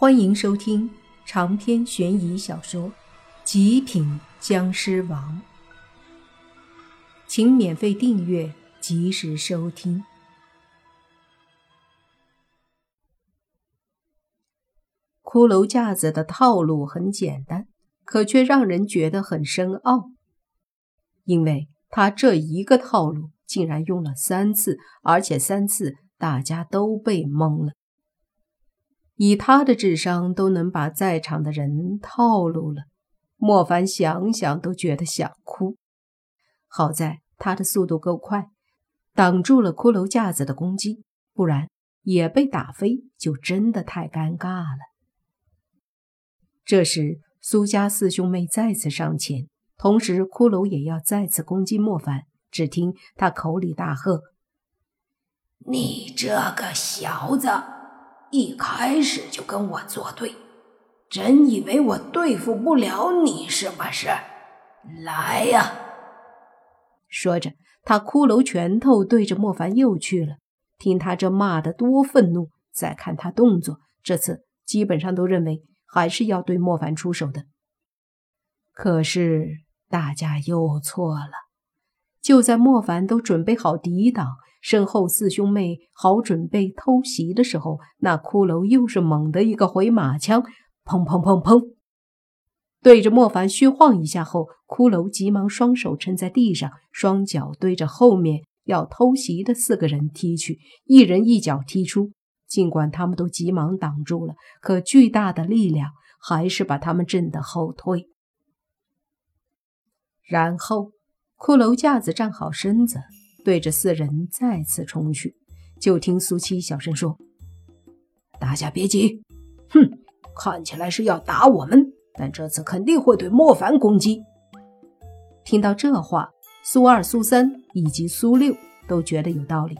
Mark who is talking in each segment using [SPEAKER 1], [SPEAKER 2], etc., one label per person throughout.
[SPEAKER 1] 欢迎收听长篇悬疑小说《极品僵尸王》，请免费订阅，及时收听。骷髅架子的套路很简单，可却让人觉得很深奥，因为他这一个套路竟然用了三次，而且三次大家都被蒙了。以他的智商，都能把在场的人套路了。莫凡想想都觉得想哭。好在他的速度够快，挡住了骷髅架子的攻击，不然也被打飞，就真的太尴尬了。这时，苏家四兄妹再次上前，同时骷髅也要再次攻击莫凡。只听他口里大喝：“
[SPEAKER 2] 你这个小子！”一开始就跟我作对，真以为我对付不了你是不是？来呀！
[SPEAKER 1] 说着，他骷髅拳头对着莫凡又去了。听他这骂的多愤怒，再看他动作，这次基本上都认为还是要对莫凡出手的。可是大家又错了，就在莫凡都准备好抵挡。身后四兄妹好准备偷袭的时候，那骷髅又是猛的一个回马枪，砰砰砰砰，对着莫凡虚晃一下后，骷髅急忙双手撑在地上，双脚对着后面要偷袭的四个人踢去，一人一脚踢出。尽管他们都急忙挡住了，可巨大的力量还是把他们震得后退。然后，骷髅架子站好身子。对着四人再次冲去，就听苏七小声说：“
[SPEAKER 2] 大家别急，哼，看起来是要打我们，但这次肯定会对莫凡攻击。”
[SPEAKER 1] 听到这话，苏二、苏三以及苏六都觉得有道理，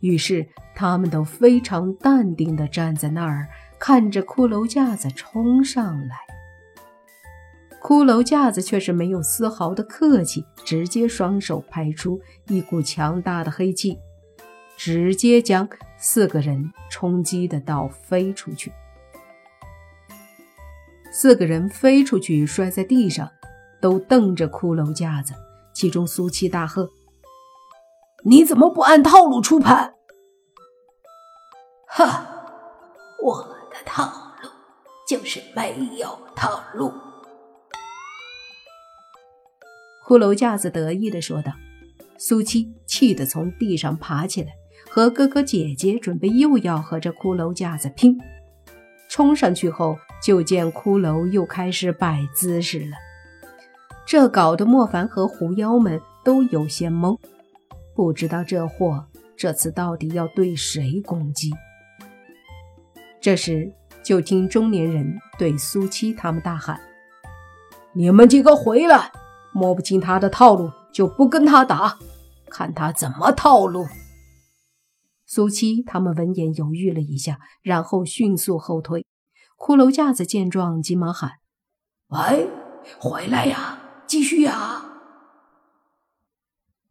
[SPEAKER 1] 于是他们都非常淡定地站在那儿，看着骷髅架子冲上来。骷髅架子却是没有丝毫的客气，直接双手拍出一股强大的黑气，直接将四个人冲击的倒飞出去。四个人飞出去，摔在地上，都瞪着骷髅架子。其中苏七大喝：“
[SPEAKER 2] 你怎么不按套路出牌？”“
[SPEAKER 3] 哈，我的套路就是没有套路。”
[SPEAKER 1] 骷髅架子得意地说道：“苏七气得从地上爬起来，和哥哥姐姐准备又要和这骷髅架子拼。冲上去后，就见骷髅又开始摆姿势了。这搞得莫凡和狐妖们都有些懵，不知道这货这次到底要对谁攻击。这时，就听中年人对苏七他们大喊：‘
[SPEAKER 2] 你们几个回来！’”摸不清他的套路，就不跟他打，看他怎么套路。
[SPEAKER 1] 苏七他们闻言犹豫了一下，然后迅速后退。骷髅架子见状，急忙喊：“
[SPEAKER 2] 喂，回来呀，继续呀！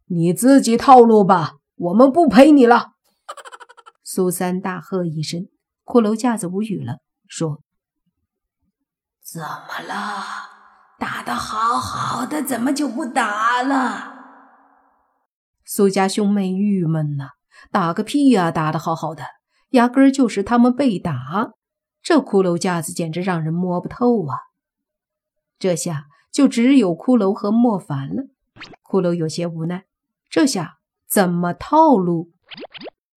[SPEAKER 3] 你自己套路吧，我们不陪你了。”
[SPEAKER 1] 苏三大喝一声，骷髅架子无语了，说：“
[SPEAKER 3] 怎么了？”打得好好的，怎么就不打了？
[SPEAKER 1] 苏家兄妹郁闷呐，打个屁呀！打得好好的，压根儿就是他们被打。这骷髅架子简直让人摸不透啊！这下就只有骷髅和莫凡了。骷髅有些无奈，这下怎么套路？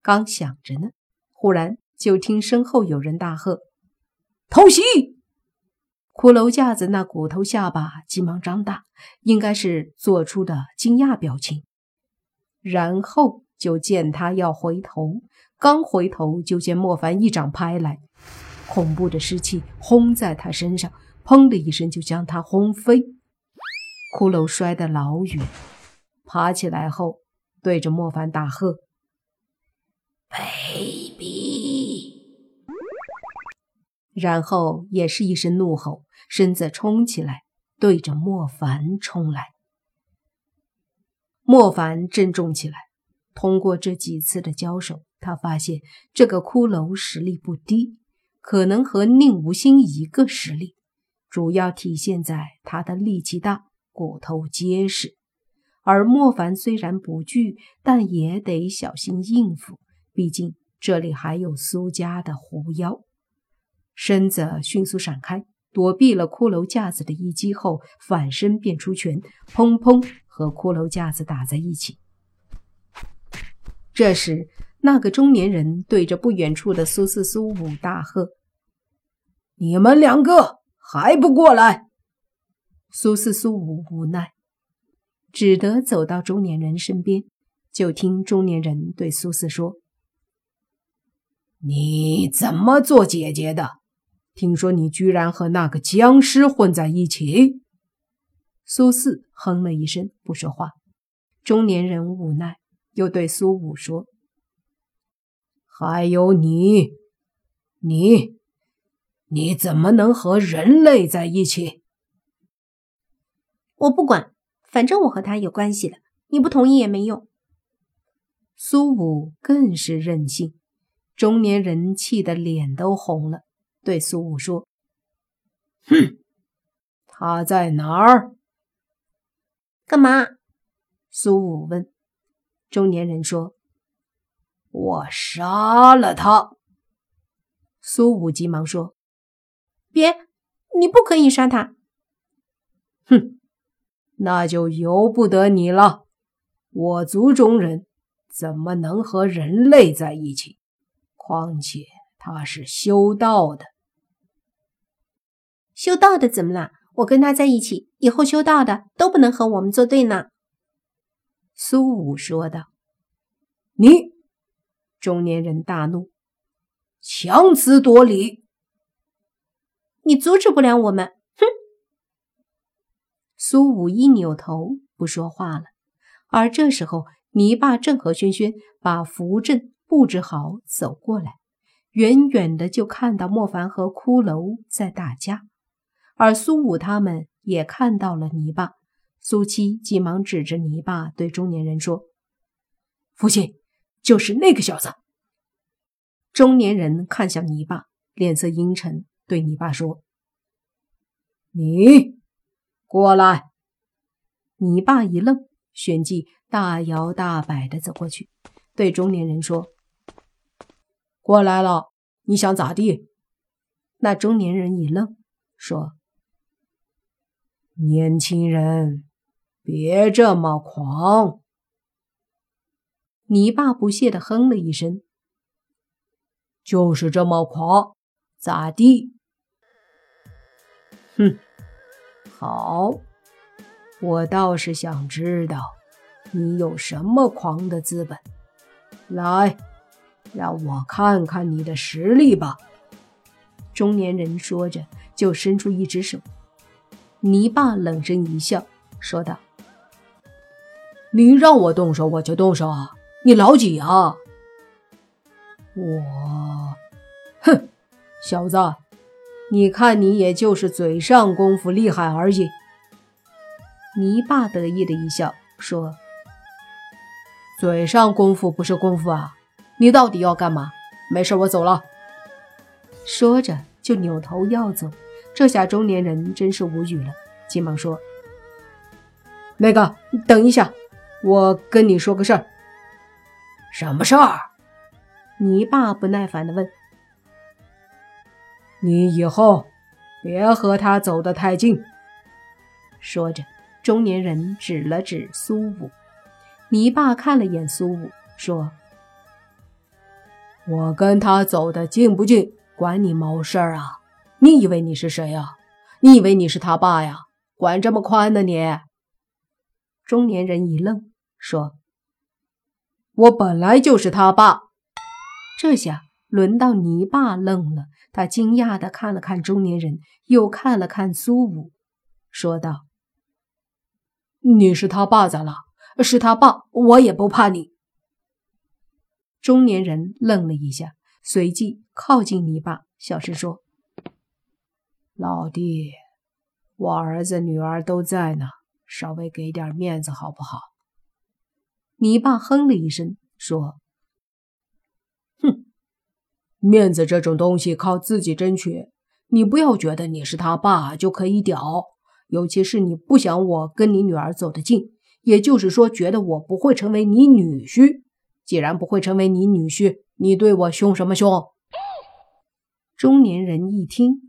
[SPEAKER 1] 刚想着呢，忽然就听身后有人大喝：“
[SPEAKER 2] 偷袭！”
[SPEAKER 1] 骷髅架子那骨头下巴急忙张大，应该是做出的惊讶表情。然后就见他要回头，刚回头就见莫凡一掌拍来，恐怖的湿气轰在他身上，砰的一声就将他轰飞。骷髅摔得老远，爬起来后对着莫凡大喝：“
[SPEAKER 3] 卑鄙！”
[SPEAKER 1] 然后也是一声怒吼。身子冲起来，对着莫凡冲来。莫凡郑重起来。通过这几次的交手，他发现这个骷髅实力不低，可能和宁无心一个实力，主要体现在他的力气大，骨头结实。而莫凡虽然不惧，但也得小心应付，毕竟这里还有苏家的狐妖。身子迅速闪开，躲避了骷髅架子的一击后，反身便出拳，砰砰和骷髅架子打在一起。这时，那个中年人对着不远处的苏四、苏五大喝。
[SPEAKER 2] 你们两个还不过来！
[SPEAKER 1] 苏四、苏五无奈，只得走到中年人身边。就听中年人对苏四说：“
[SPEAKER 2] 你怎么做姐姐的？听说你居然和那个僵尸混在一起？”
[SPEAKER 1] 苏四哼了一声，不说话。中年人无奈，又对苏武说：“
[SPEAKER 2] 还有你，你。”你怎么能和人类在一起？
[SPEAKER 4] 我不管，反正我和他有关系的，你不同意也没用。
[SPEAKER 1] 苏武更是任性，中年人气得脸都红了，对苏武说：“
[SPEAKER 2] 哼，他在哪儿？
[SPEAKER 4] 干嘛？”
[SPEAKER 1] 苏武问。中年人说：“
[SPEAKER 2] 我杀了他。”
[SPEAKER 1] 苏武急忙说。
[SPEAKER 4] 别，你不可以杀他！
[SPEAKER 2] 哼，那就由不得你了。我族中人怎么能和人类在一起？况且他是修道的。
[SPEAKER 4] 修道的怎么了？我跟他在一起，以后修道的都不能和我们作对呢。
[SPEAKER 1] 苏武说道。
[SPEAKER 2] 你，
[SPEAKER 1] 中年人大怒，
[SPEAKER 2] 强词夺理。
[SPEAKER 4] 你阻止不了我们，哼！
[SPEAKER 1] 苏武一扭头不说话了。而这时候，泥巴正和轩轩把符阵布置好走过来，远远的就看到莫凡和骷髅在打架。而苏武他们也看到了泥巴。苏七急忙指着泥巴对中年人说：“
[SPEAKER 2] 父亲，就是那个小子。”
[SPEAKER 1] 中年人看向泥巴，脸色阴沉。对泥巴说：“
[SPEAKER 2] 你过来。”
[SPEAKER 1] 你爸一愣，旋即大摇大摆的走过去，对中年人说：“
[SPEAKER 2] 过来了，你想咋地？”
[SPEAKER 1] 那中年人一愣，说：“
[SPEAKER 2] 年轻人，别这么狂。”
[SPEAKER 1] 你爸不屑的哼了一声：“
[SPEAKER 2] 就是这么狂，咋地？”
[SPEAKER 1] 哼，好，我倒是想知道你有什么狂的资本。来，让我看看你的实力吧。中年人说着，就伸出一只手。泥巴冷声一笑，说道：“
[SPEAKER 2] 你让我动手，我就动手啊！你老几啊？”
[SPEAKER 1] 我，哼，小子。你看，你也就是嘴上功夫厉害而已。泥巴得意的一笑，说：“
[SPEAKER 2] 嘴上功夫不是功夫啊！你到底要干嘛？没事，我走了。”
[SPEAKER 1] 说着就扭头要走。这下中年人真是无语了，急忙说：“
[SPEAKER 2] 那个，等一下，我跟你说个事儿。”“
[SPEAKER 3] 什么事儿？”
[SPEAKER 1] 泥爸不耐烦地问。
[SPEAKER 2] 你以后别和他走得太近。
[SPEAKER 1] 说着，中年人指了指苏武。你爸看了眼苏武，说：“
[SPEAKER 2] 我跟他走得近不近，管你毛事儿啊！你以为你是谁呀？你以为你是他爸呀？管这么宽呢你？”
[SPEAKER 1] 中年人一愣，说：“
[SPEAKER 2] 我本来就是他爸。”
[SPEAKER 1] 这下轮到你爸愣了。他惊讶地看了看中年人，又看了看苏武，说道：“
[SPEAKER 2] 你是他爸咋了？是他爸，我也不怕你。”
[SPEAKER 1] 中年人愣了一下，随即靠近你爸，小声说：“
[SPEAKER 2] 老弟，我儿子女儿都在呢，稍微给点面子好不好？”
[SPEAKER 1] 你爸哼了一声，说。哼面子这种东西靠自己争取。你不要觉得你是他爸就可以屌，尤其是你不想我跟你女儿走得近，也就是说，觉得我不会成为你女婿。既然不会成为你女婿，你对我凶什么凶？中年人一听，